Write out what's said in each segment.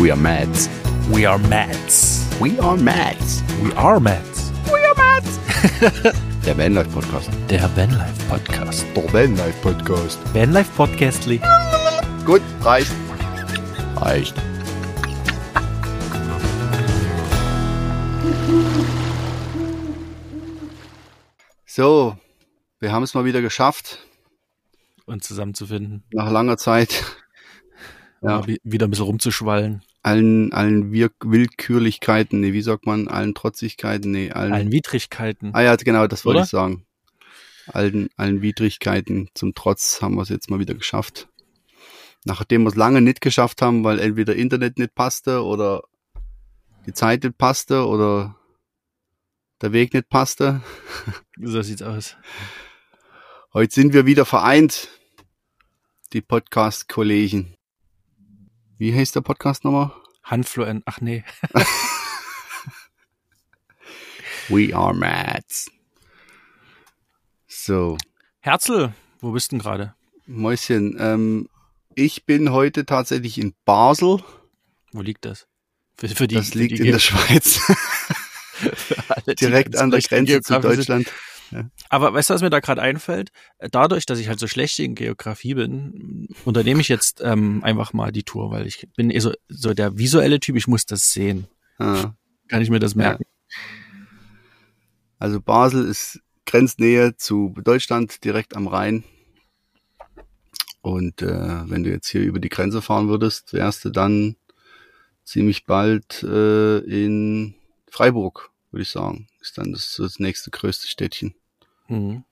We are Mads. We are Mads. We are Mads. We are Mads. Der Vanlife Podcast. Der Vanlife Podcast. Der Vanlife Podcast. Vanlife Podcastly. Gut, reicht. Reicht. So, wir haben es mal wieder geschafft, Und zusammenzufinden. nach langer Zeit. Ja. Wieder ein bisschen rumzuschwallen. Allen, allen Wir Willkürlichkeiten, nee, wie sagt man, allen Trotzigkeiten, nee, allen. Allen Widrigkeiten. ah ja, genau, das wollte ich sagen. Allen, allen Widrigkeiten zum Trotz haben wir es jetzt mal wieder geschafft. Nachdem wir es lange nicht geschafft haben, weil entweder Internet nicht passte oder die Zeit nicht passte oder der Weg nicht passte. So sieht's aus. Heute sind wir wieder vereint, die Podcast-Kollegen. Wie heißt der Podcast nochmal? Handfluent. Ach nee. We are Mads. So, Herzl, wo bist du denn gerade? Mäuschen, ähm, ich bin heute tatsächlich in Basel. Wo liegt das? Für, für die, das liegt die in der Schweiz, direkt an der Grenze zu sind. Deutschland. Aber weißt du, was mir da gerade einfällt? Dadurch, dass ich halt so schlecht in Geografie bin, unternehme ich jetzt ähm, einfach mal die Tour, weil ich bin eh so, so der visuelle Typ, ich muss das sehen. Ah, Kann ich mir das merken? Also Basel ist Grenznähe zu Deutschland, direkt am Rhein. Und äh, wenn du jetzt hier über die Grenze fahren würdest, wärst du dann ziemlich bald äh, in Freiburg, würde ich sagen. Ist dann das, das nächste größte Städtchen. Mhm.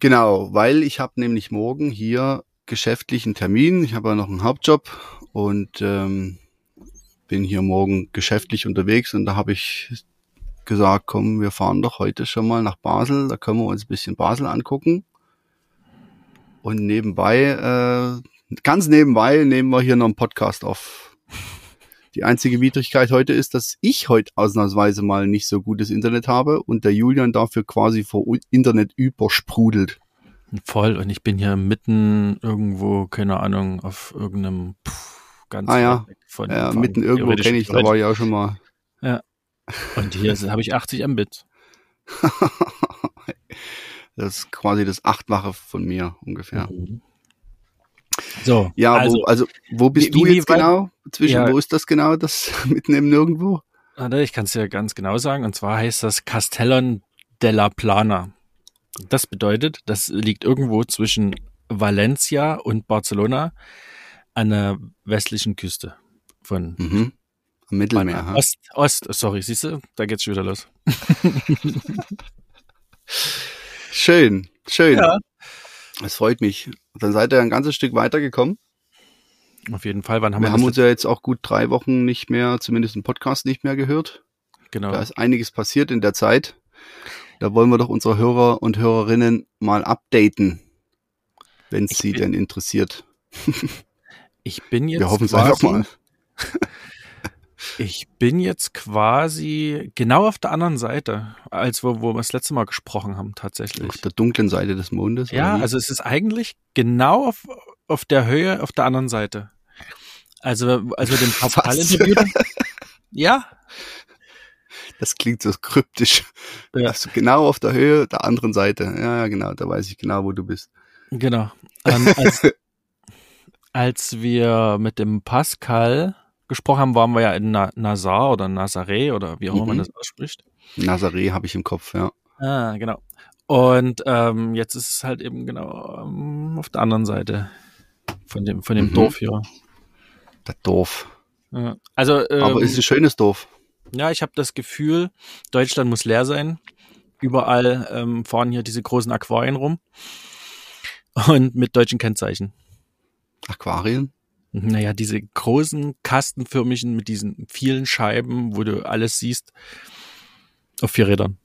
Genau, weil ich habe nämlich morgen hier geschäftlichen Termin. Ich habe ja noch einen Hauptjob und ähm, bin hier morgen geschäftlich unterwegs und da habe ich gesagt, komm, wir fahren doch heute schon mal nach Basel, da können wir uns ein bisschen Basel angucken. Und nebenbei, äh, ganz nebenbei nehmen wir hier noch einen Podcast auf. Die einzige Widrigkeit heute ist, dass ich heute ausnahmsweise mal nicht so gutes Internet habe und der Julian dafür quasi vor Internet übersprudelt. Voll. Und ich bin hier mitten irgendwo, keine Ahnung, auf irgendeinem pff, ganz Ah, ja. von, Ja, von mitten irgendwo kenne ich, da war ich auch schon mal. Und hier habe ich 80 Mbit. das ist quasi das Achtwache von mir ungefähr. Mhm. So, Ja, also, wo, also wo bist wie- du jetzt genau? Zwischen, Ja. wo ist das genau? Das mitten im Nirgendwo? warte, ich kann es dir ganz genau sagen. Und zwar heißt das Castellon della Plana. Das bedeutet, das liegt irgendwo zwischen Valencia und Barcelona an der westlichen Küste von Mhm. Mittelmeer. Ost, Ost, sorry, siehst du, da geht's schon wieder los. Schön, schön. Ja. Das freut mich. Dann seid ihr ein ganzes Stück weitergekommen. Auf jeden Fall, wann haben wir, Wir haben uns ja jetzt auch gut drei Wochen nicht mehr, zumindest im Podcast nicht mehr gehört. genau. Da ist einiges passiert in der Zeit. Da wollen wir doch unsere Hörer und Hörerinnen mal updaten, wenn es sie bin- denn interessiert. Ich bin jetzt Wir hoffen es einfach mal. Ich bin jetzt quasi genau auf der anderen Seite, als wo, wo wir das letzte Mal gesprochen haben, tatsächlich. Auf der dunklen Seite des Mondes. Ja, also es ist eigentlich genau auf, auf der Höhe, auf der anderen Seite. Also, als wir den Pascal interviewt. Ja, das klingt so kryptisch. Ja. Also genau auf der Höhe der anderen Seite. Ja, ja, genau, da weiß ich genau, wo du bist. genau. Ähm, als, als wir mit dem Pascal gesprochen haben, waren wir ja in Na Nazar oder Nazaré oder wie auch immer man Mhm. das ausspricht. Nazaré habe ich im Kopf, ja. Ah, genau. Und ähm, jetzt ist es halt eben genau ähm, auf der anderen Seite von dem von dem Mhm. Dorf hier. Das Dorf. Ja. Also ähm, Aber ist ein schönes Dorf. ja, ich habe das Gefühl, Deutschland muss leer sein. Überall ähm, fahren hier diese großen Aquarien rum und mit deutschen Kennzeichen. Aquarien. Naja, diese großen kastenförmigen mit diesen vielen Scheiben, wo du alles siehst, auf vier Rädern.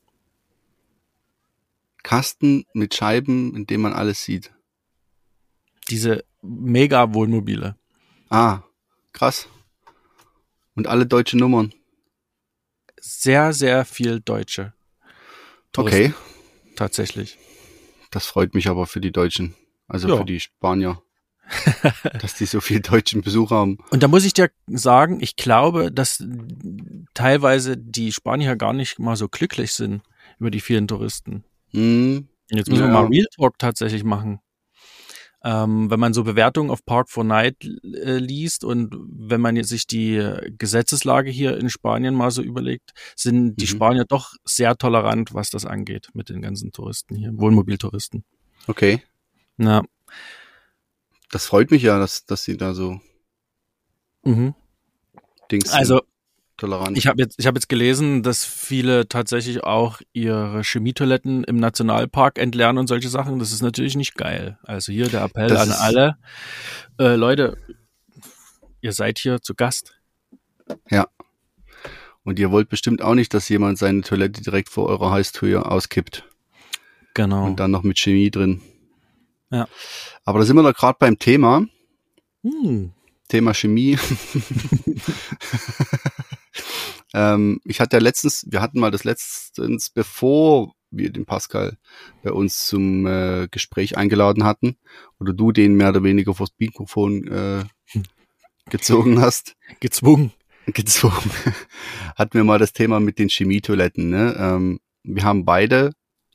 Kasten mit Scheiben, in dem man alles sieht. Diese mega Wohnmobile. Ah, krass. Und alle deutsche Nummern. Sehr, sehr viel Deutsche. Okay. tatsächlich. Das freut mich aber für die Deutschen, also Ja. für die Spanier, dass die so viel deutschen Besuch haben. Und da muss ich dir sagen, ich glaube, dass teilweise die Spanier gar nicht mal so glücklich sind über die vielen Touristen. Hm, Jetzt müssen wir Ja. mal Real Talk tatsächlich machen. Ähm, wenn man so Bewertungen auf Park 4 Night äh, liest und wenn man jetzt sich die Gesetzeslage hier in Spanien mal so überlegt, sind die Mhm. Spanier doch sehr tolerant, was das angeht mit den ganzen Touristen hier, Wohnmobiltouristen. okay. Na, Das freut mich ja, dass, dass sie da so mhm. Dings Also tolerant. Ich habe jetzt, ich habe jetzt gelesen, dass viele tatsächlich auch ihre Chemietoiletten im Nationalpark entleeren und solche Sachen. Das ist natürlich nicht geil. Also hier der Appell Das an alle äh, Leute: Ihr seid hier zu Gast. Und ihr wollt bestimmt auch nicht, dass jemand seine Toilette direkt vor eurer Haustür auskippt. Genau. Und dann noch mit Chemie drin. Ja. Aber da sind wir doch gerade beim Thema. Hm. Thema Chemie. ähm, ich hatte ja letztens, wir hatten mal das letztens, bevor wir den Pascal bei uns zum äh, Gespräch eingeladen hatten, oder du den mehr oder weniger vors Mikrofon äh, gezogen hast, Gezwungen. gezogen, hatten wir mal das Thema mit den Chemietoiletten. Ne? Ähm, wir haben beide,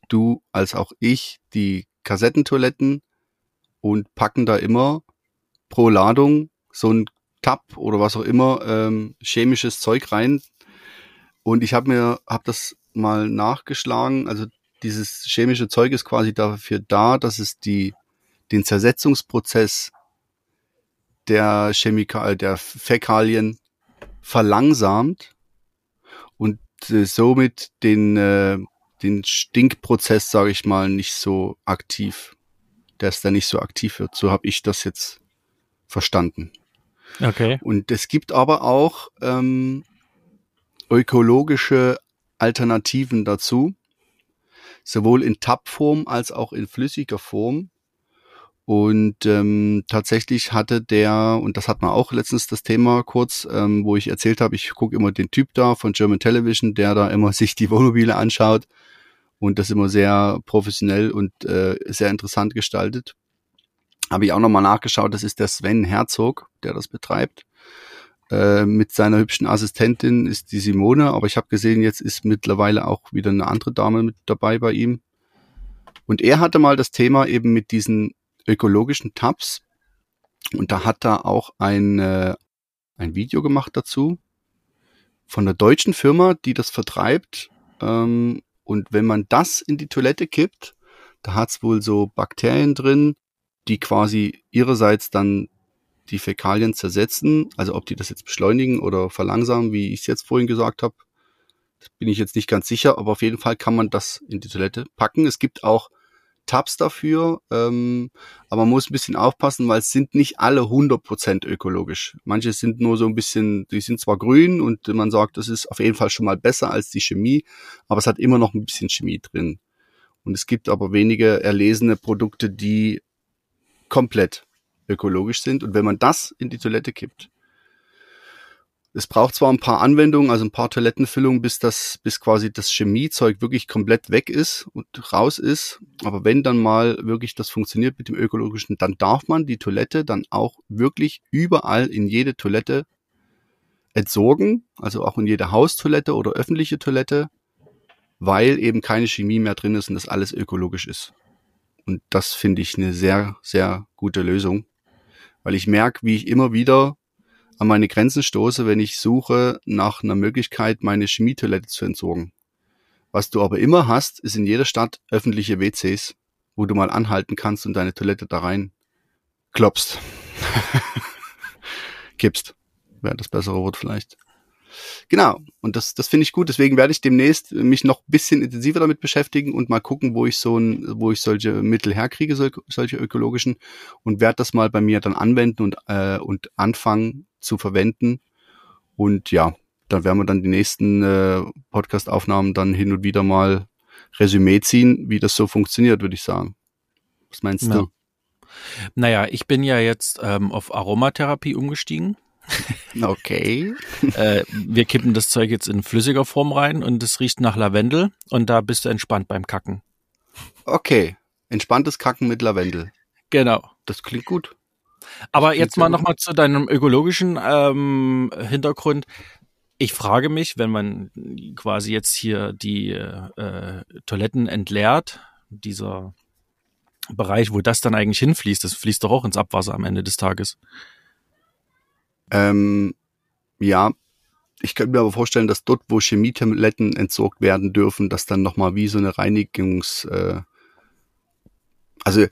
du als auch ich, die Kassettentoiletten und packen da immer pro Ladung so ein Tab oder was auch immer ähm, chemisches Zeug rein. Und ich habe mir hab das mal nachgeschlagen. Also dieses chemische Zeug ist quasi dafür da, dass es die den Zersetzungsprozess der Chemikal der Fäkalien verlangsamt und äh, somit den äh, den Stinkprozess, sage ich mal, nicht so aktiv, dass der nicht so aktiv wird. So habe ich das jetzt verstanden. Okay. Und es gibt aber auch ähm, ökologische Alternativen dazu, sowohl in Tabform als auch in flüssiger Form. Und ähm, tatsächlich hatte der, und das hat man auch letztens das Thema kurz, ähm, wo ich erzählt habe, ich gucke immer den Typ da von German Television, der da immer sich die Wohnmobile anschaut und das immer sehr professionell und äh, sehr interessant gestaltet. Habe ich auch nochmal nachgeschaut, das ist der Sven Herzog, der das betreibt. Äh, mit seiner hübschen Assistentin ist die Simone, aber ich habe gesehen, jetzt ist mittlerweile auch wieder eine andere Dame mit dabei bei ihm. Und er hatte mal das Thema eben mit diesen ökologischen Tabs und da hat er auch ein, äh, ein Video gemacht dazu von der deutschen Firma, die das vertreibt. Ähm, und wenn man das in die Toilette kippt, da hat's wohl so Bakterien drin, die quasi ihrerseits dann die Fäkalien zersetzen. Also ob die das jetzt beschleunigen oder verlangsamen, wie ich es jetzt vorhin gesagt habe, bin ich jetzt nicht ganz sicher. Aber auf jeden Fall kann man das in die Toilette packen. Es gibt auch Tabs dafür, ähm, aber man muss ein bisschen aufpassen, weil es sind nicht alle 100% ökologisch. Manche sind nur so ein bisschen, die sind zwar grün und man sagt, das ist auf jeden Fall schon mal besser als die Chemie, aber es hat immer noch ein bisschen Chemie drin. Und es gibt aber wenige erlesene Produkte, die komplett ökologisch sind. Und wenn man das in die Toilette kippt, es braucht zwar ein paar Anwendungen, also ein paar Toilettenfüllungen, bis das, bis quasi das Chemiezeug wirklich komplett weg ist und raus ist. Aber wenn dann mal wirklich das funktioniert mit dem ökologischen, dann darf man die Toilette dann auch wirklich überall in jede Toilette entsorgen, also auch in jede Haustoilette oder öffentliche Toilette, weil eben keine Chemie mehr drin ist und das alles ökologisch ist. Und das finde ich eine sehr, sehr gute Lösung, weil ich merke, wie ich immer wieder an meine Grenzen stoße, wenn ich suche nach einer Möglichkeit, meine Chemietoilette zu entsorgen. Was du aber immer hast, ist in jeder Stadt öffentliche WCs, wo du mal anhalten kannst und deine Toilette da rein klopfst. Kippst. Wäre das bessere Wort vielleicht. Genau, und das, das finde ich gut. Deswegen werde ich demnächst mich noch bisschen intensiver damit beschäftigen und mal gucken, wo ich so ein, wo ich solche Mittel herkriege, sol- solche ökologischen, und werde das mal bei mir dann anwenden und, äh, und anfangen zu verwenden. Und ja, dann werden wir dann die nächsten äh, Podcast-Aufnahmen dann hin und wieder mal Resümee ziehen, wie das so funktioniert, würde ich sagen. Was meinst Ja. du? Naja, ich bin ja jetzt ähm, auf Aromatherapie umgestiegen. Okay. äh, wir kippen das Zeug jetzt in flüssiger Form rein und es riecht nach Lavendel und da bist du entspannt beim Kacken. Okay. Entspanntes Kacken mit Lavendel. Genau. Das klingt gut. Aber jetzt mal nochmal zu deinem ökologischen ähm, Hintergrund. Ich frage mich, wenn man quasi jetzt hier die äh, Toiletten entleert, dieser Bereich, wo das dann eigentlich hinfließt, das fließt doch auch ins Abwasser am Ende des Tages. Ähm, ja, ich könnte mir aber vorstellen, dass dort, wo Chemietoiletten entsorgt werden dürfen, dass dann nochmal wie so eine Reinigungs... Äh, also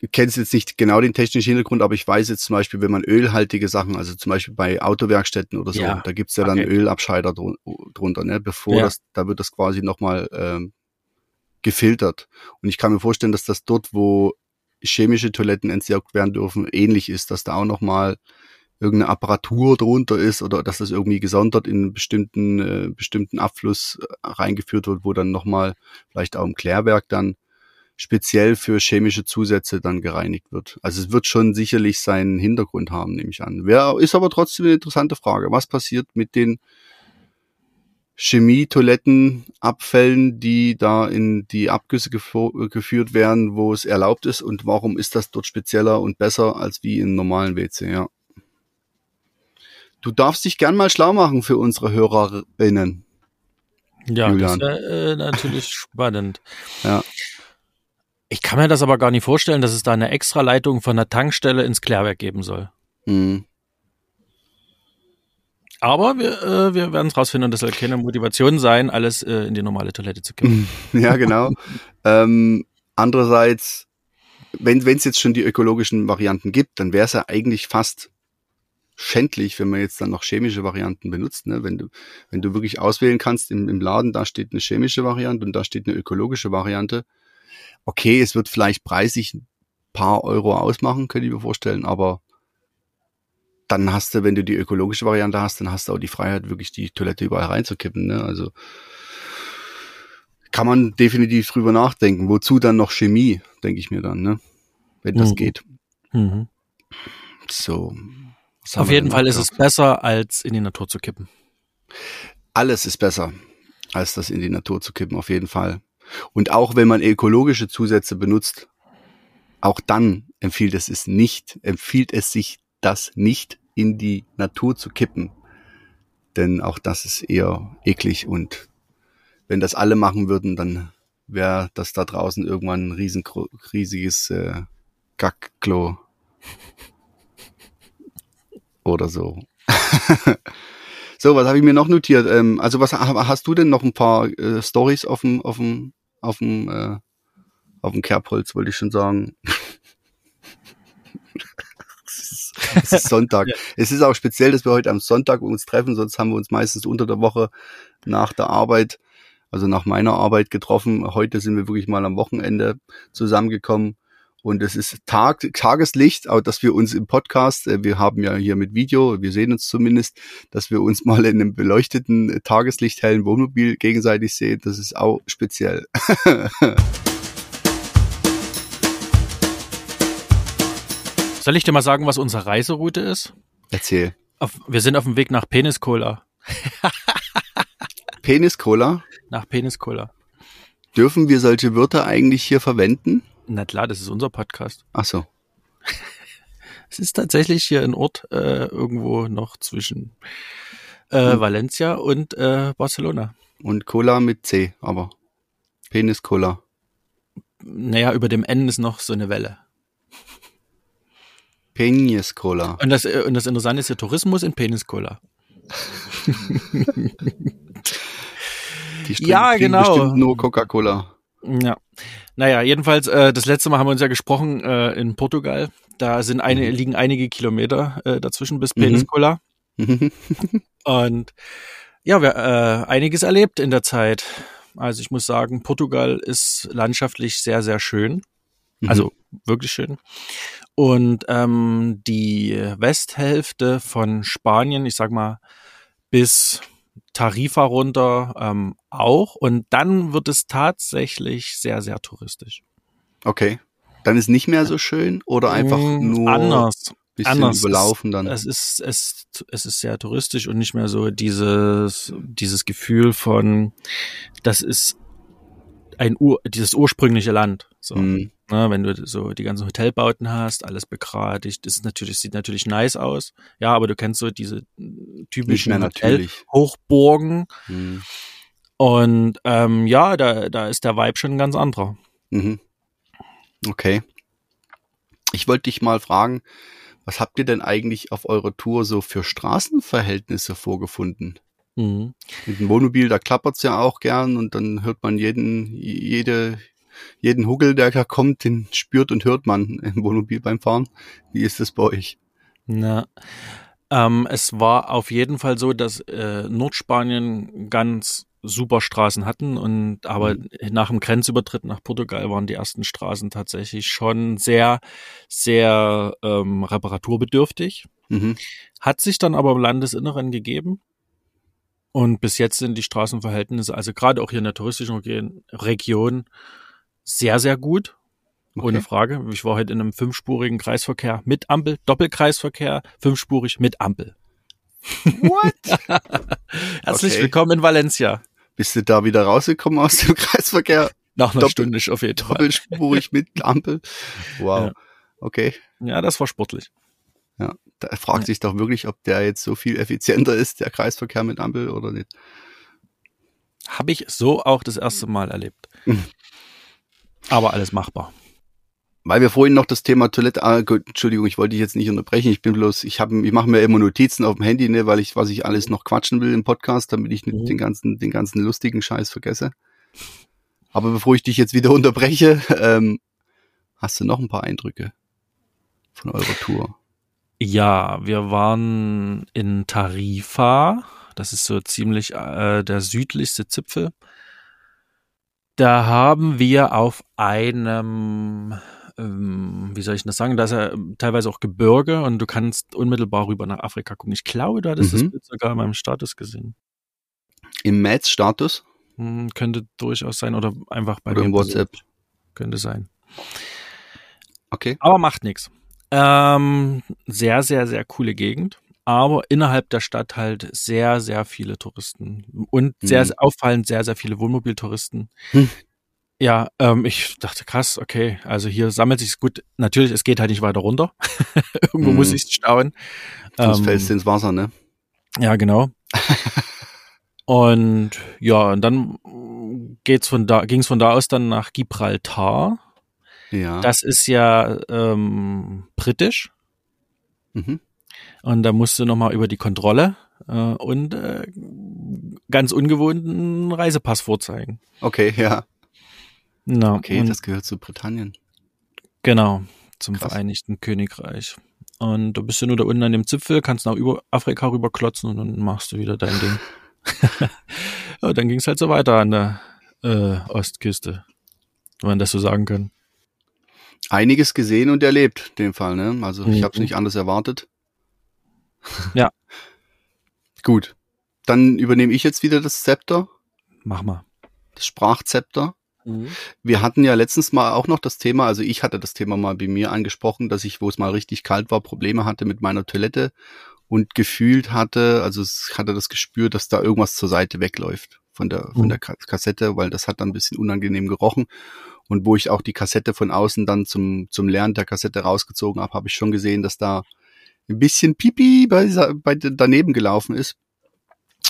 ich kenne jetzt nicht genau den technischen Hintergrund, aber ich weiß jetzt zum Beispiel, wenn man ölhaltige Sachen, also zum Beispiel bei Autowerkstätten oder so, Ja, da gibt's ja dann okay. Ölabscheider drun drunter, ne? Bevor Ja. das, da wird das quasi nochmal ähm, gefiltert. Und ich kann mir vorstellen, dass das dort, wo chemische Toiletten entsorgt werden dürfen, ähnlich ist, dass da auch nochmal irgendeine Apparatur drunter ist oder dass das irgendwie gesondert in einen bestimmten, äh, bestimmten Abfluss äh, reingeführt wird, wo dann nochmal vielleicht auch im Klärwerk dann speziell für chemische Zusätze dann gereinigt wird. Also es wird schon sicherlich seinen Hintergrund haben, nehme ich an. Wer ist aber trotzdem eine interessante Frage. Was passiert mit den Chemie-Toilettenabfällen, die da in die Abgüsse geführt werden, wo es erlaubt ist und warum ist das dort spezieller und besser als wie im normalen WC, ja. Du darfst dich gern mal schlau machen für unsere HörerInnen. Ja, Julian. das wäre äh, natürlich spannend. Ja. Ich kann mir das aber gar nicht vorstellen, dass es da eine Extraleitung von der Tankstelle ins Klärwerk geben soll. Hm. Aber wir, äh, wir werden es rausfinden und das soll keine Motivation sein, alles äh, in die normale Toilette zu kippen. Ja, genau. ähm, andererseits, wenn es jetzt schon die ökologischen Varianten gibt, dann wäre es ja eigentlich fast schändlich, wenn man jetzt dann noch chemische Varianten benutzt. Ne? Wenn du, wenn du wirklich auswählen kannst im, im Laden, da steht eine chemische Variante und da steht eine ökologische Variante. Okay, es wird vielleicht preisig ein paar Euro ausmachen, könnte ich mir vorstellen, aber dann hast du, wenn du die ökologische Variante hast, dann hast du auch die Freiheit, wirklich die Toilette überall reinzukippen. Ne? Also kann man definitiv drüber nachdenken. Wozu dann noch Chemie, denke ich mir dann, ne? Wenn das Mhm. geht. Mhm. So. Auf jeden Fall ist es besser, als in die Natur zu kippen. Alles ist besser, als das in die Natur zu kippen, auf jeden Fall. Und auch wenn man ökologische Zusätze benutzt, auch dann empfiehlt es es nicht, empfiehlt es sich, das nicht in die Natur zu kippen. Denn auch das ist eher eklig und wenn das alle machen würden, dann wäre das da draußen irgendwann ein riesen, riesiges äh, Gackklo. Oder so. so, was habe ich mir noch notiert? Ähm, also was ha- hast du denn noch ein paar äh, Stories auf dem auf dem auf dem äh, auf dem Kerbholz, wollte ich schon sagen. es, ist, es ist Sonntag. Ja. Es ist auch speziell, dass wir heute am Sonntag uns treffen, sonst haben wir uns meistens unter der Woche nach der Arbeit, also nach meiner Arbeit getroffen. Heute sind wir wirklich mal am Wochenende zusammengekommen. Und es ist Tag, Tageslicht, auch dass wir uns im Podcast, äh, wir haben ja hier mit Video, wir sehen uns zumindest, dass wir uns mal in einem beleuchteten, äh, tageslichthellen Wohnmobil gegenseitig sehen, das ist auch speziell. Soll ich dir mal sagen, was unsere Reiseroute ist? Erzähl. Auf, wir sind auf dem Weg nach Peniskola. Penis-Cola, Nach Peniskola. dürfen wir solche Wörter eigentlich hier verwenden? Na klar, das ist unser Podcast. Ach so. Es ist tatsächlich hier ein Ort äh, irgendwo noch zwischen äh, Hm. Valencia und äh, Barcelona. Und Cola mit C, aber Penis-Cola. Naja, über dem N ist noch so eine Welle. Penis-Cola. Und das, äh, und das Interessante ist ja Tourismus in Peniskola. Die trinken- Ja, genau. bestimmt nur Coca-Cola. Ja. Naja, jedenfalls, äh, das letzte Mal haben wir uns ja gesprochen äh, in Portugal. Da sind eine, Mhm. liegen einige Kilometer äh, dazwischen bis Mhm. Peniskola. Und ja, wir äh, einiges erlebt in der Zeit. Also ich muss sagen, Portugal ist landschaftlich sehr, sehr schön. Also wirklich schön. Und ähm, die Westhälfte von Spanien, ich sag mal, bis Tarifa runter ähm, auch. Und dann wird es tatsächlich sehr, sehr touristisch. Okay. Dann ist nicht mehr so schön oder einfach Mm, nur anders. bisschen anders. überlaufen dann. Es ist, es, es ist sehr touristisch und nicht mehr so dieses, dieses Gefühl von, das ist ein Ur, dieses ursprüngliche Land. So. Mhm. Ne, wenn du so die ganzen Hotelbauten hast, alles begradigt, das ist natürlich, sieht natürlich nice aus. Ja, aber du kennst so diese typischen Hochburgen. Mhm. Und ähm, ja, da, da ist der Vibe schon ein ganz anderer. Mhm. Okay. Ich wollte dich mal fragen, was habt ihr denn eigentlich auf eurer Tour so für Straßenverhältnisse vorgefunden? Mhm. Mit dem Wohnmobil, da klappert's ja auch gern und dann hört man jeden, jede, jeden Huggel, der da kommt, den spürt und hört man im Wohnmobil beim Fahren. Wie ist das bei euch? Na, ähm, es war auf jeden Fall so, dass äh, Nordspanien ganz super Straßen hatten und aber mhm. nach dem Grenzübertritt nach Portugal waren die ersten Straßen tatsächlich schon sehr, sehr ähm, reparaturbedürftig. Mhm. Hat sich dann aber im Landesinneren gegeben. Und bis jetzt sind die Straßenverhältnisse, also gerade auch hier in der touristischen Region, sehr, sehr gut. Okay. Ohne Frage. Ich war heute in einem fünfspurigen Kreisverkehr mit Ampel, Doppelkreisverkehr, fünfspurig mit Ampel. What? Herzlich okay. willkommen in Valencia. Bist du da wieder rausgekommen aus dem Kreisverkehr? Nach einer Doppel Stunde auf jeden Fall. Doppelspurig mit Ampel. Wow. Ja. Okay. Ja, das war sportlich. Ja, da fragt ja. sich doch wirklich, ob der jetzt so viel effizienter ist, der Kreisverkehr mit Ampel oder nicht. Habe ich so auch das erste Mal erlebt. Aber alles machbar. Weil wir vorhin noch das Thema Toilette, ah, gut, Entschuldigung, ich wollte dich jetzt nicht unterbrechen. Ich bin bloß, ich habe, ich mache mir immer Notizen auf dem Handy, ne, weil ich, was ich alles noch quatschen will im Podcast, damit ich nicht mhm. den ganzen, den ganzen lustigen Scheiß vergesse. Aber bevor ich dich jetzt wieder unterbreche, ähm, hast du noch ein paar Eindrücke von eurer Tour? Ja, wir waren in Tarifa. Das ist so ziemlich äh, der südlichste Zipfel. Da haben wir auf einem, ähm, wie soll ich das sagen, da ist ja teilweise auch Gebirge und du kannst unmittelbar rüber nach Afrika gucken. Ich glaube, du hattest mhm. das Bild sogar in meinem Status gesehen. Im Mats-Status? Hm, könnte durchaus sein oder einfach bei oder im WhatsApp. Könnte sein. Okay. Aber macht nichts. Ähm, sehr, sehr, sehr coole Gegend. Aber innerhalb der Stadt halt sehr, sehr viele Touristen. Und sehr, mhm. auffallend sehr, sehr viele Wohnmobiltouristen. Hm. Ja, ähm, ich dachte, krass, okay, also hier sammelt sich's gut. Natürlich, es geht halt nicht weiter runter. Irgendwo mhm. muss ich stauen. Sonst ähm, fällst du ins Wasser, ne? Ja, genau. und ja, und dann geht's von da, ging's von da aus dann nach Gibraltar. Ja. Das ist ja ähm, britisch. Mhm. Und da musst du nochmal über die Kontrolle äh, und äh, ganz ungewohnten Reisepass vorzeigen. Okay, ja. No, okay, das gehört zu Britannien. Genau, zum Krass. Vereinigten Königreich. Und du bist ja nur da unten an dem Zipfel, kannst nach über Afrika rüberklotzen und dann machst du wieder dein Ding. ja, dann ging es halt so weiter an der äh, Ostküste, wenn man das so sagen kann einiges gesehen und erlebt, in dem Fall. Ne? Also mhm. ich habe es nicht anders erwartet. Ja. Gut. Dann übernehme ich jetzt wieder das Zepter. Mach mal. Das Sprachzepter. Mhm. Wir hatten ja letztens mal auch noch das Thema, also ich hatte das Thema mal bei mir angesprochen, dass ich, wo es mal richtig kalt war, Probleme hatte mit meiner Toilette und gefühlt hatte, also es hatte das gespürt, dass da irgendwas zur Seite wegläuft von der, von mhm. der Kassette, weil das hat dann ein bisschen unangenehm gerochen und wo ich auch die Kassette von außen dann zum, zum Lernen der Kassette rausgezogen habe, habe ich schon gesehen, dass da ein bisschen Pipi bei, bei daneben gelaufen ist.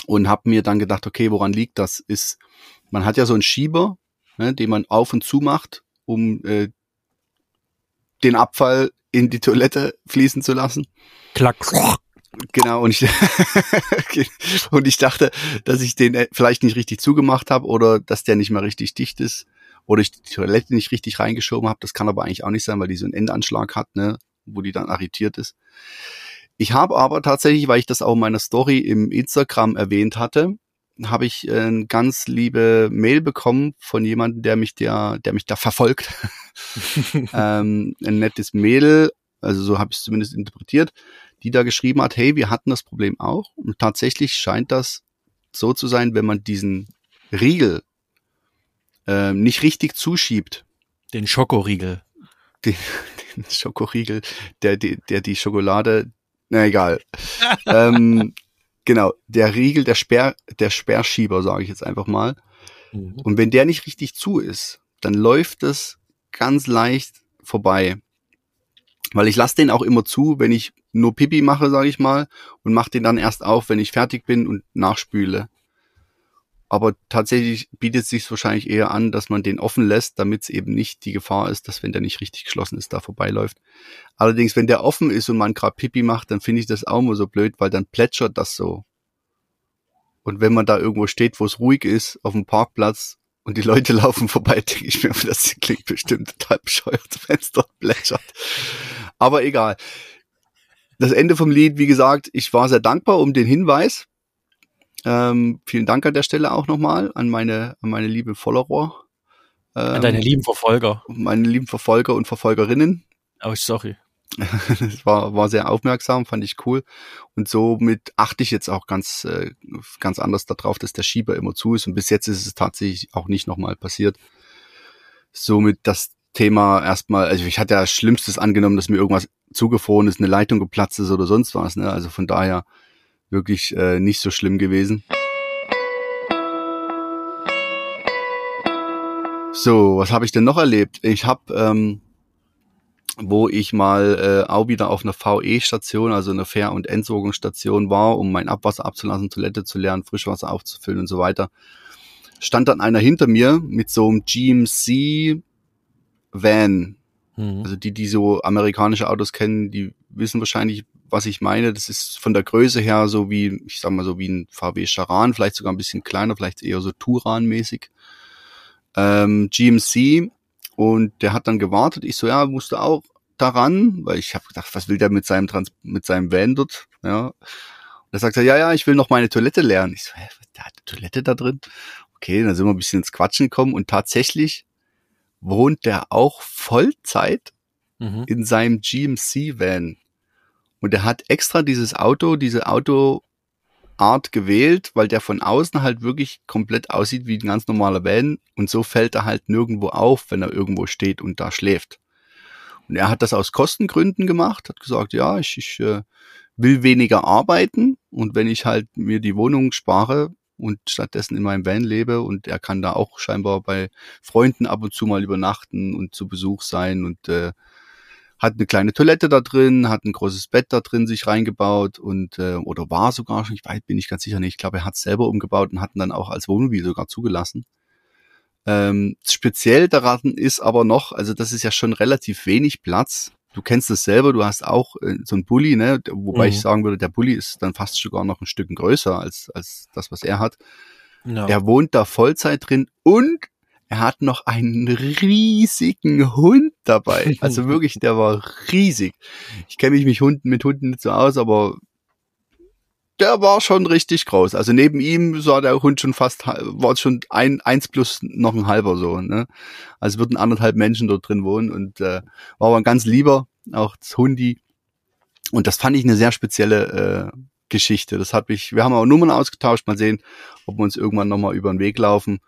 Und habe mir dann gedacht, okay, woran liegt das? Ist, man hat ja so einen Schieber, ne, den man auf und zu macht, um äh, den Abfall in die Toilette fließen zu lassen. Klack. Genau, und ich, und ich dachte, dass ich den äh, vielleicht nicht richtig zugemacht habe oder dass der nicht mehr richtig dicht ist oder ich die Toilette nicht richtig reingeschoben habe. Das kann aber eigentlich auch nicht sein, weil die so einen Endanschlag hat, ne, wo die dann arretiert ist. Ich habe aber tatsächlich, weil ich das auch in meiner Story im Instagram erwähnt hatte, habe ich äh, eine ganz liebe Mail bekommen von jemandem, der mich der, der mich da verfolgt. ähm, ein nettes Mädel, also so habe ich es zumindest interpretiert, die da geschrieben hat, hey, wir hatten das Problem auch. Und tatsächlich scheint das so zu sein, wenn man diesen Riegel äh, nicht richtig zuschiebt. Den Schokoriegel. Den, den Schokoriegel, der, der, der die Schokolade, na egal. ähm, genau, der Riegel, der Sperr, der Sperrschieber, sage ich jetzt einfach mal, Mhm. Und wenn der nicht richtig zu ist, dann läuft es ganz leicht vorbei. Weil ich lasse den auch immer zu, wenn ich nur Pipi mache, sage ich mal, und mache den dann erst auf, wenn ich fertig bin und nachspüle. Aber tatsächlich bietet es sich wahrscheinlich eher an, dass man den offen lässt, damit es eben nicht die Gefahr ist, dass wenn der nicht richtig geschlossen ist, da vorbeiläuft. Allerdings, wenn der offen ist und man gerade Pipi macht, dann finde ich das auch immer so blöd, weil dann plätschert das so. Und wenn man da irgendwo steht, wo es ruhig ist, auf dem Parkplatz und die Leute laufen vorbei, denke ich mir, das klingt bestimmt total bescheuert, wenn es dort plätschert. Aber egal. Das Ende vom Lied, wie gesagt, ich war sehr dankbar um den Hinweis. Ähm, vielen Dank an der Stelle auch nochmal an meine, an meine liebe Follower. Ähm, an deine lieben Verfolger. Meine lieben Verfolger und Verfolgerinnen. Oh, sorry. das war, war sehr aufmerksam, fand ich cool. Und somit achte ich jetzt auch ganz, äh, ganz anders darauf, dass der Schieber immer zu ist. Und bis jetzt ist es tatsächlich auch nicht nochmal passiert. Somit das Thema erstmal, also ich hatte ja Schlimmstes angenommen, dass mir irgendwas zugefroren ist, eine Leitung geplatzt ist oder sonst was. Ne? Also von daher wirklich äh, nicht so schlimm gewesen. So, was habe ich denn noch erlebt? Ich habe ähm, wo ich mal äh, auch wieder auf einer VE-Station, also einer Fähr- und Entsorgungsstation war, um mein Abwasser abzulassen, Toilette zu lernen, Frischwasser aufzufüllen und so weiter, stand dann einer hinter mir mit so einem GMC Van. Mhm. Also die, die so amerikanische Autos kennen, die wissen wahrscheinlich, was ich meine. Das ist von der Größe her so wie, ich sag mal so wie ein VW Charan, vielleicht sogar ein bisschen kleiner, vielleicht eher so Turan-mäßig. Ähm, GMC und der hat dann gewartet. Ich so, ja, musste auch daran, weil ich habe gedacht, was will der mit seinem Trans mit seinem Van dort? Ja. Und er sagt er, ja, ja, ich will noch meine Toilette lernen. Ich so, hä, der hat eine Toilette da drin? Okay, dann sind wir ein bisschen ins Quatschen gekommen und tatsächlich wohnt der auch Vollzeit mhm. in seinem GMC-Van. Und er hat extra dieses Auto, diese Auto Art gewählt, weil der von außen halt wirklich komplett aussieht wie ein ganz normaler Van und so fällt er halt nirgendwo auf, wenn er irgendwo steht und da schläft. Und er hat das aus Kostengründen gemacht, hat gesagt, ja, ich, ich äh, will weniger arbeiten und wenn ich halt mir die Wohnung spare und stattdessen in meinem Van lebe und er kann da auch scheinbar bei Freunden ab und zu mal übernachten und zu Besuch sein und äh, hat eine kleine Toilette da drin, hat ein großes Bett da drin sich reingebaut und äh, oder war sogar schon, ich weiß, bin ich ganz sicher nicht, ich glaube, er hat selber umgebaut und hat ihn dann auch als Wohnmobil sogar zugelassen. Ähm, speziell daran ist aber noch, also das ist ja schon relativ wenig Platz. Du kennst es selber, du hast auch äh, so ein Bulli, ne, wobei mhm. ich sagen würde, der Bulli ist dann fast sogar noch ein Stück größer als als das, was er hat. No. Er wohnt da Vollzeit drin und er hat noch einen riesigen Hund dabei. Also wirklich, der war riesig. Ich kenne mich mit Hunden, mit Hunden nicht so aus, aber der war schon richtig groß. Also neben ihm sah der Hund schon fast, war schon ein, eins plus noch ein halber so, ne? Also würden anderthalb Menschen dort drin wohnen und äh, war aber ein ganz lieber, auch das Hundi. Und das fand ich eine sehr spezielle äh, Geschichte. Das habe ich, wir haben auch Nummern ausgetauscht, mal sehen, ob wir uns irgendwann nochmal über den Weg laufen.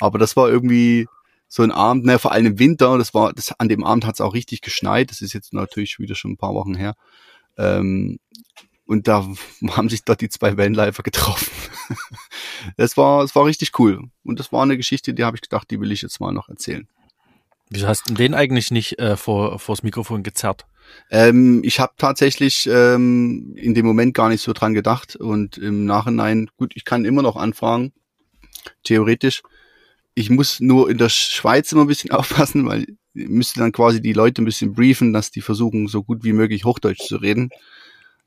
Aber das war irgendwie so ein Abend, ne, vor allem im Winter, das war, das, an dem Abend hat es auch richtig geschneit, das ist jetzt natürlich wieder schon ein paar Wochen her. Ähm, und da haben sich dort die zwei Vanlifer getroffen. das war, es war richtig cool. Und das war eine Geschichte, die habe ich gedacht, die will ich jetzt mal noch erzählen. Wieso hast du den eigentlich nicht äh, vor vors Mikrofon gezerrt? Ähm, ich habe tatsächlich ähm, in dem Moment gar nicht so dran gedacht und im Nachhinein, gut, ich kann immer noch anfragen, theoretisch. Ich muss nur in der Schweiz immer ein bisschen aufpassen, weil ich müsste dann quasi die Leute ein bisschen briefen, dass die versuchen, so gut wie möglich Hochdeutsch zu reden.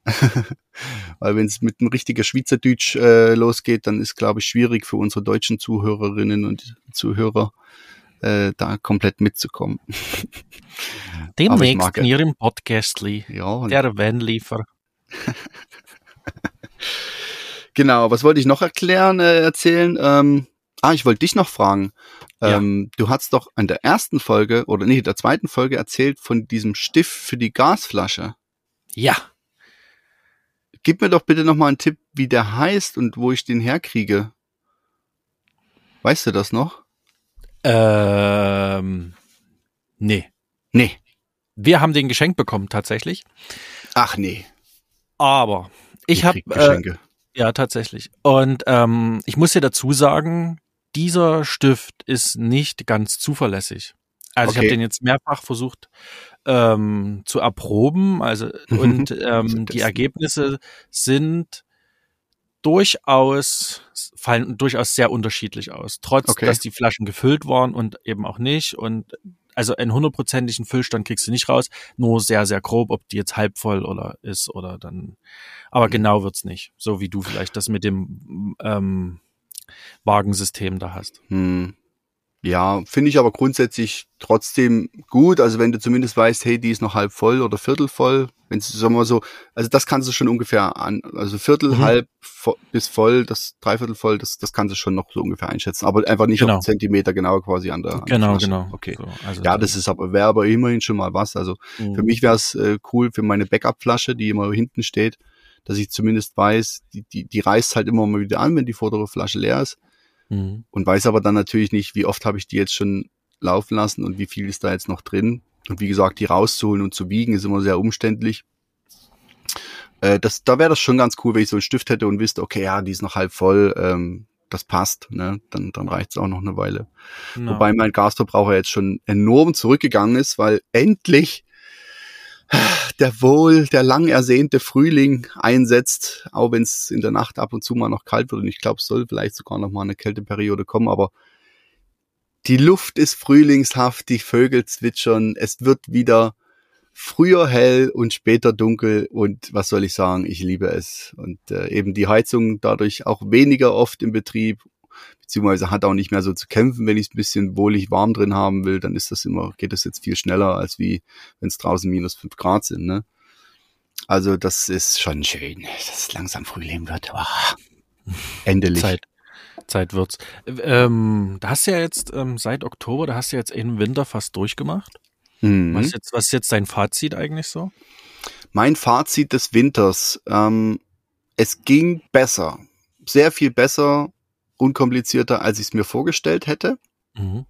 weil wenn es mit einem richtiger Schweizerdeutsch äh, losgeht, dann ist, glaube ich, schwierig für unsere deutschen Zuhörerinnen und Zuhörer äh, da komplett mitzukommen. Demnächst in Ihrem Podcastly, ja, der Vanliefer. genau, was wollte ich noch erklären, äh, erzählen? Ähm, ah, ich wollte dich noch fragen. Ähm, ja. Du hast doch an der ersten Folge oder nee, der zweiten Folge erzählt von diesem Stift für die Gasflasche. Ja. Gib mir doch bitte noch mal einen Tipp, wie der heißt und wo ich den herkriege. Weißt du das noch? Ähm, nee. Nee. Wir haben den geschenkt bekommen, tatsächlich. Ach nee. Aber ich habe äh, ja tatsächlich. Und ähm, ich muss dir dazu sagen, dieser Stift ist nicht ganz zuverlässig. Also okay. ich habe den jetzt mehrfach versucht ähm, zu erproben, also und ähm, die Ergebnisse sind durchaus fallen durchaus sehr unterschiedlich aus, trotz okay. dass die Flaschen gefüllt waren und eben auch nicht und also einen hundertprozentigen Füllstand kriegst du nicht raus, nur sehr sehr grob, ob die jetzt halb voll oder ist oder dann, aber mhm. genau wird's nicht, so wie du vielleicht das mit dem ähm, Wagensystem da hast. Hm. Ja, finde ich aber grundsätzlich trotzdem gut. Also wenn du zumindest weißt, hey, die ist noch halb voll oder viertel voll, wenn es sagen wir so, also das kannst du schon ungefähr an, also Viertel, mhm. halb vo bis voll, das Dreiviertel voll, das, das kannst du schon noch so ungefähr einschätzen, aber einfach nicht genau. auf Zentimeter genau quasi an der. An genau, der genau. Okay. So, also ja, das ist aber wäre aber immerhin schon mal was. Also mhm. für mich wäre es äh, cool für meine Backup-Flasche, die immer hinten steht, dass ich zumindest weiß, die, die, die reißt halt immer mal wieder an, wenn die vordere Flasche leer ist mhm. und weiß aber dann natürlich nicht, wie oft habe ich die jetzt schon laufen lassen und wie viel ist da jetzt noch drin. Und wie gesagt, die rauszuholen und zu wiegen ist immer sehr umständlich. Äh, das, da wäre das schon ganz cool, wenn ich so einen Stift hätte und wüsste, okay, ja, die ist noch halb voll, ähm, das passt, ne? dann, dann reicht es auch noch eine Weile. No. Wobei mein Gasverbraucher jetzt schon enorm zurückgegangen ist, weil endlich der wohl, der lang ersehnte Frühling einsetzt, auch wenn es in der Nacht ab und zu mal noch kalt wird. Und ich glaube, es soll vielleicht sogar noch mal eine Kälteperiode kommen, aber die Luft ist frühlingshaft, die Vögel zwitschern, es wird wieder früher hell und später dunkel. Und was soll ich sagen, ich liebe es. Und äh, eben die Heizung dadurch auch weniger oft im Betrieb beziehungsweise hat auch nicht mehr so zu kämpfen, wenn ich es ein bisschen wohlig warm drin haben will, dann ist das immer, geht das jetzt viel schneller, als wie wenn es draußen minus fünf Grad sind, ne? Also das ist schon schön, dass es langsam Frühling wird. Oh, endlich. Zeit. Zeit wird's. Ähm, da hast du ja jetzt ähm, seit Oktober, da hast du jetzt im Winter fast durchgemacht. Mhm. Was, ist jetzt, was ist jetzt dein Fazit eigentlich so? Mein Fazit des Winters, ähm, es ging besser. Sehr viel besser unkomplizierter, als ich es mir vorgestellt hätte. Mhm.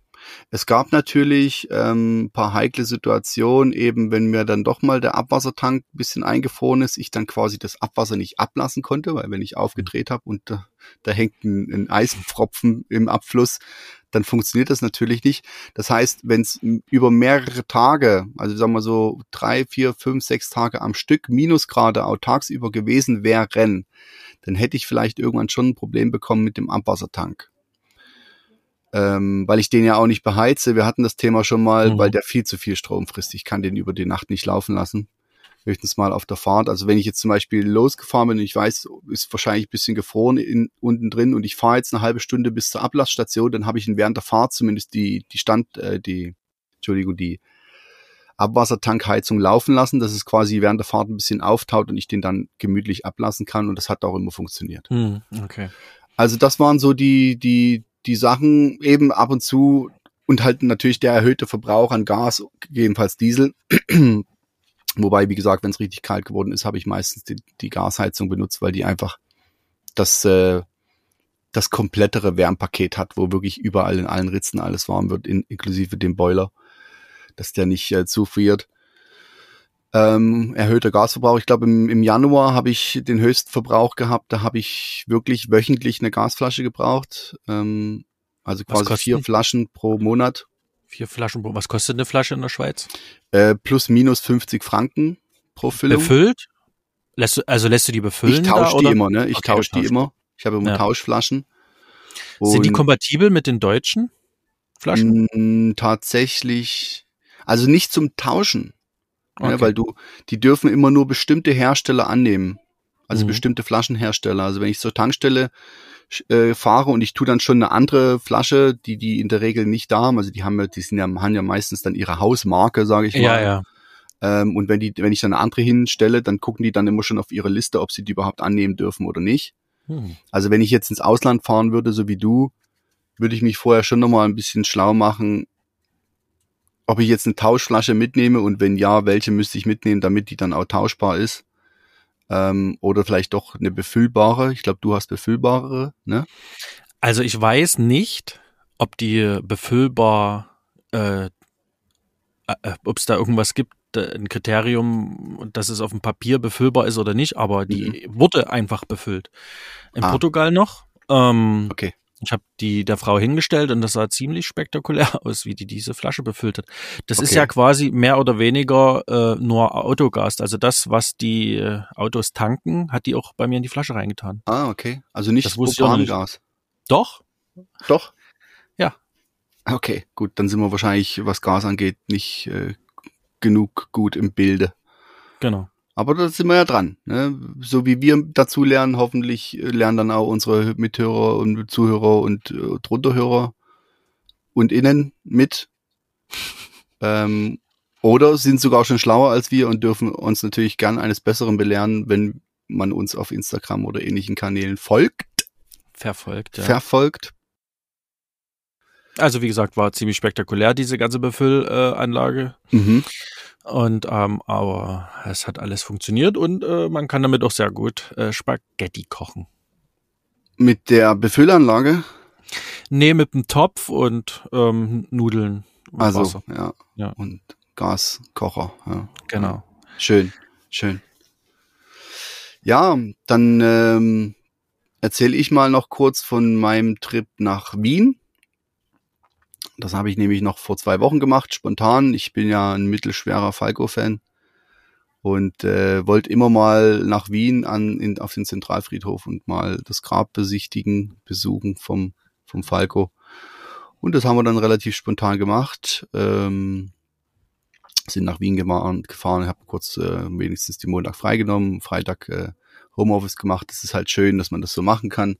Es gab natürlich ähm, paar heikle Situationen, eben wenn mir dann doch mal der Abwassertank ein bisschen eingefroren ist, ich dann quasi das Abwasser nicht ablassen konnte, weil wenn ich aufgedreht habe und da, da hängt ein, ein Eispfropfen im Abfluss, dann funktioniert das natürlich nicht. Das heißt, wenn es über mehrere Tage, also sagen wir so drei, vier, fünf, sechs Tage am Stück Minusgrade auch tagsüber gewesen wären, dann hätte ich vielleicht irgendwann schon ein Problem bekommen mit dem Abwassertank. Ähm, weil ich den ja auch nicht beheize. Wir hatten das Thema schon mal, mhm. weil der viel zu viel Strom frisst. Ich kann den über die Nacht nicht laufen lassen. Höchstens mal auf der Fahrt. Also wenn ich jetzt zum Beispiel losgefahren bin und ich weiß, ist wahrscheinlich ein bisschen gefroren in, unten drin und ich fahre jetzt eine halbe Stunde bis zur Ablassstation, dann habe ich während der Fahrt zumindest die, die Stand, äh, die, Entschuldigung, die Abwassertankheizung laufen lassen, dass es quasi während der Fahrt ein bisschen auftaut und ich den dann gemütlich ablassen kann und das hat auch immer funktioniert. Hm, okay. Also das waren so die, die, die Sachen eben ab und zu und halt natürlich der erhöhte Verbrauch an Gas, gegebenenfalls Diesel. Wobei, wie gesagt, wenn es richtig kalt geworden ist, habe ich meistens die, die Gasheizung benutzt, weil die einfach das, äh, das komplettere Wärmpaket hat, wo wirklich überall in allen Ritzen alles warm wird, in, inklusive dem Boiler dass der nicht äh, zufriert. Ähm, erhöhter Gasverbrauch. Ich glaube, im, im Januar habe ich den höchsten Verbrauch gehabt. Da habe ich wirklich wöchentlich eine Gasflasche gebraucht. Ähm, also quasi vier Flaschen pro Monat. Vier Flaschen pro. Was kostet eine Flasche in der Schweiz? Äh, plus minus 50 Franken pro Füllung. Befüllt? Lässt du, also lässt du die befüllen? Ich tausche die immer, ne? Ich okay, tausche die immer. Ich habe immer ja. Tauschflaschen. Sind die kompatibel mit den deutschen Flaschen? Mh, tatsächlich also nicht zum Tauschen. Okay. Ja, weil du, die dürfen immer nur bestimmte Hersteller annehmen. Also mhm. bestimmte Flaschenhersteller. Also wenn ich zur Tankstelle äh, fahre und ich tue dann schon eine andere Flasche, die die in der Regel nicht da haben, also die haben ja, die sind ja, haben ja meistens dann ihre Hausmarke, sage ich mal. Ja, ja. Ähm, und wenn die, wenn ich dann eine andere hinstelle, dann gucken die dann immer schon auf ihre Liste, ob sie die überhaupt annehmen dürfen oder nicht. Mhm. Also wenn ich jetzt ins Ausland fahren würde, so wie du, würde ich mich vorher schon nochmal ein bisschen schlau machen, ob ich jetzt eine Tauschflasche mitnehme und wenn ja, welche müsste ich mitnehmen, damit die dann auch tauschbar ist. Ähm, oder vielleicht doch eine befüllbare. Ich glaube, du hast befüllbare, ne? Also ich weiß nicht, ob die befüllbar, äh, äh, ob es da irgendwas gibt, äh, ein Kriterium, dass es auf dem Papier befüllbar ist oder nicht, aber die mhm. wurde einfach befüllt. In ah. Portugal noch. Ähm, okay. Ich habe die der Frau hingestellt und das sah ziemlich spektakulär aus, wie die diese Flasche befüllt hat. Das ist Okay. ja quasi mehr oder weniger äh, nur Autogas. Also das, was die äh, Autos tanken, hat die auch bei mir in die Flasche reingetan. Ah, okay. Also nicht Das. Propangas. Doch? Doch? Ja. Okay, gut, dann sind wir wahrscheinlich, was Gas angeht, nicht äh, genug gut im Bilde. Genau. Aber da sind wir ja dran. Ne? So wie wir dazu lernen, hoffentlich äh, lernen dann auch unsere Mithörer und Zuhörer und äh, Drunterhörer und Innen mit. ähm, oder sind sogar schon schlauer als wir und dürfen uns natürlich gern eines Besseren belehren, wenn man uns auf Instagram oder ähnlichen Kanälen folgt, Verfolgt, ja. verfolgt. also wie gesagt, war ziemlich spektakulär, diese ganze Befüllanlage. Äh. Mhm. Und ähm, aber es hat alles funktioniert und äh, man kann damit auch sehr gut äh, Spaghetti kochen. Mit der Befüllanlage, Nee, mit dem Topf und ähm, Nudeln. und also Wasser. ja, Ja. und Gaskocher. Ja. Genau. Schön, schön. Ja, dann ähm, erzähle ich mal noch kurz von meinem Trip nach Wien. Das habe ich nämlich noch vor zwei Wochen gemacht, spontan. Ich bin ja ein mittelschwerer Falco-Fan und äh, wollte immer mal nach Wien an, in, auf den Zentralfriedhof und mal das Grab besichtigen, besuchen vom, vom Falco. Und das haben wir dann relativ spontan gemacht. Ähm, sind nach Wien gefahren, gefahren habe kurz äh, wenigstens die Montag freigenommen, Freitag äh, Homeoffice gemacht. Das ist halt schön, dass man das so machen kann.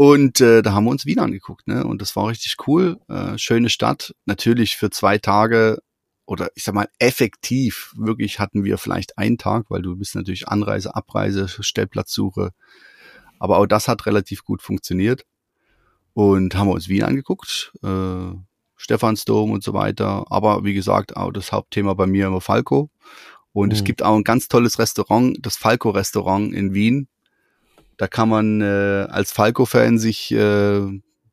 Und äh, da haben wir uns Wien angeguckt, ne? Und das war richtig cool. Äh, schöne Stadt. Natürlich für zwei Tage oder ich sag mal effektiv, wirklich hatten wir vielleicht einen Tag, weil du bist natürlich Anreise, Abreise, Stellplatzsuche. Aber auch das hat relativ gut funktioniert. Und haben wir uns Wien angeguckt. Äh, Stephansdom und so weiter. Aber wie gesagt, auch das Hauptthema bei mir immer Falco. Und es Mhm. gibt auch ein ganz tolles Restaurant, das Falco-Restaurant in Wien. Da kann man äh, als Falco-Fan sich äh,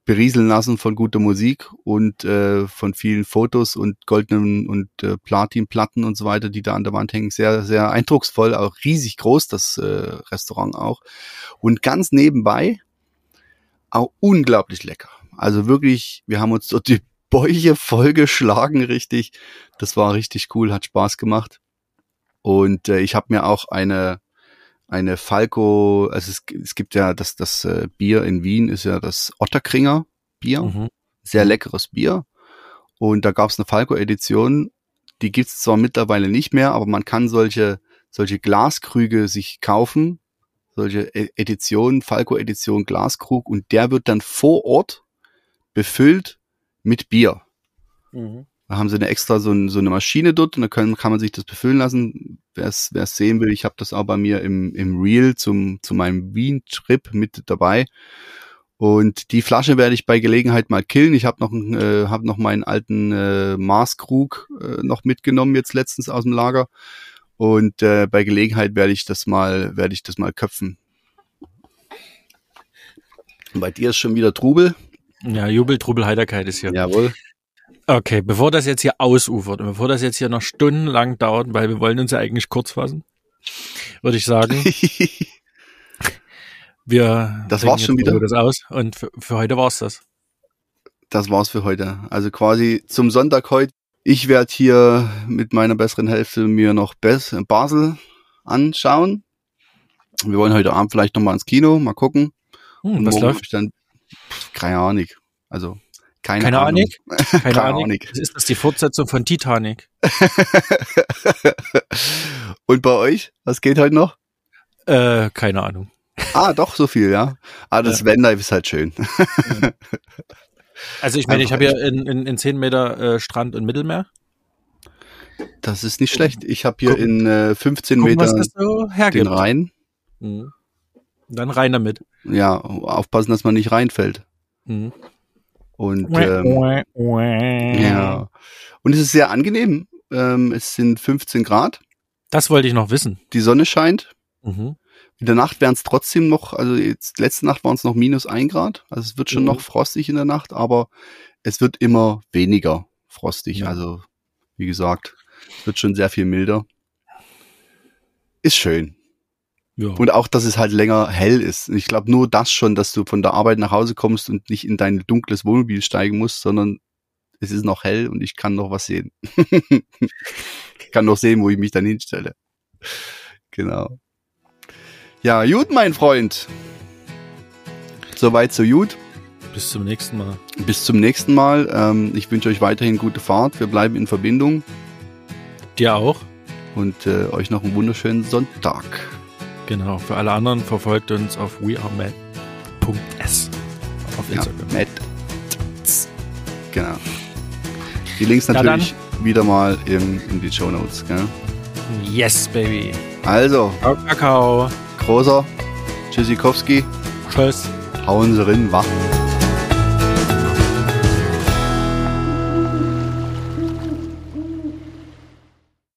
berieseln lassen von guter Musik und äh, von vielen Fotos und goldenen und äh, Platinplatten und so weiter, die da an der Wand hängen. Sehr, sehr eindrucksvoll, auch riesig groß, das äh, Restaurant auch. Und ganz nebenbei auch unglaublich lecker. Also wirklich, wir haben uns dort die Bäuche vollgeschlagen, richtig. Das war richtig cool, hat Spaß gemacht. Und äh, ich habe mir auch eine eine Falco, also es, es gibt ja das das äh, Bier in Wien ist ja das Otterkringer Bier, Mhm. sehr leckeres Bier. Und da gab es eine Falco Edition, die gibt's zwar mittlerweile nicht mehr, aber man kann solche solche Glaskrüge sich kaufen, solche E- Editionen, Edition Glaskrug und der wird dann vor Ort befüllt mit Bier. Mhm. Da haben sie eine extra so, ein, so eine Maschine dort und da kann, kann man sich das befüllen lassen. Wer es sehen will, ich habe das auch bei mir im, im Reel zum, zu meinem Wien-Trip mit dabei. Und die Flasche werde ich bei Gelegenheit mal killen. Ich habe noch, äh, hab noch meinen alten äh, Maßkrug äh, noch mitgenommen jetzt letztens aus dem Lager. Und äh, bei Gelegenheit werde ich das mal, werde ich das mal köpfen. Und bei dir ist schon wieder Trubel. Ja, Jubel, Trubel, Heiterkeit ist hier. Jawohl. Okay, bevor das jetzt hier ausufert und bevor das jetzt hier noch stundenlang dauert, weil wir wollen uns ja eigentlich kurz fassen, würde ich sagen, wir Das war's schon wieder? Das aus und für, für heute war's das. das war's für heute. Also quasi zum Sonntag heute. Ich werde hier mit meiner besseren Hälfte mir noch Bes Basel anschauen. Wir wollen heute Abend vielleicht noch mal ins Kino, mal gucken. Hm, Und was läuft? Ich dann keine Ahnung. Also keine, Keine Ahnung. Ahnung? Keine, Ahnung. Ist das die Fortsetzung von Titanic? Und bei euch? Was geht heute noch? Äh, keine Ahnung. Ah, doch so viel, ja. Ah, das Ja. Vandive ist halt schön. Also ich meine, ich habe ja in, in, in 10 Meter äh, Strand und Mittelmeer. Das ist nicht schlecht. Ich habe hier Gucken- in äh, 15 Gucken, was Meter so den. Rhein. Mhm. Dann rein damit. Ja, aufpassen, dass man nicht reinfällt. Mhm. Und ähm, Ja. Und es ist sehr angenehm. Ähm, es sind 15 Grad. Das wollte ich noch wissen. Die Sonne scheint. Mhm. In der Nacht wären es trotzdem noch, also jetzt letzte Nacht waren es noch minus ein Grad. Also es wird schon Mhm. noch frostig in der Nacht, aber es wird immer weniger frostig. Ja. Also, wie gesagt, es wird schon sehr viel milder. Ist schön. Ja. Und auch, dass es halt länger hell ist. Ich glaube nur das schon, dass du von der Arbeit nach Hause kommst und nicht in dein dunkles Wohnmobil steigen musst, sondern es ist noch hell und ich kann noch was sehen. ich kann noch sehen, wo ich mich dann hinstelle. Genau. Ja, gut, mein Freund. Soweit, so gut. Bis zum nächsten Mal. Bis zum nächsten Mal. Ähm, ich wünsche euch weiterhin gute Fahrt. Wir bleiben in Verbindung. Dir auch. Und äh, euch noch einen wunderschönen Sonntag. Genau. Für alle anderen verfolgt uns auf wearemad.s auf Instagram. Ja, mad. Genau. Die Links natürlich ja, wieder mal in, in die Show Notes. Gell? Yes, baby. Also. Kakao. Großer. Tschüssikowski. Tschüss. Hauen Sie rein, wach.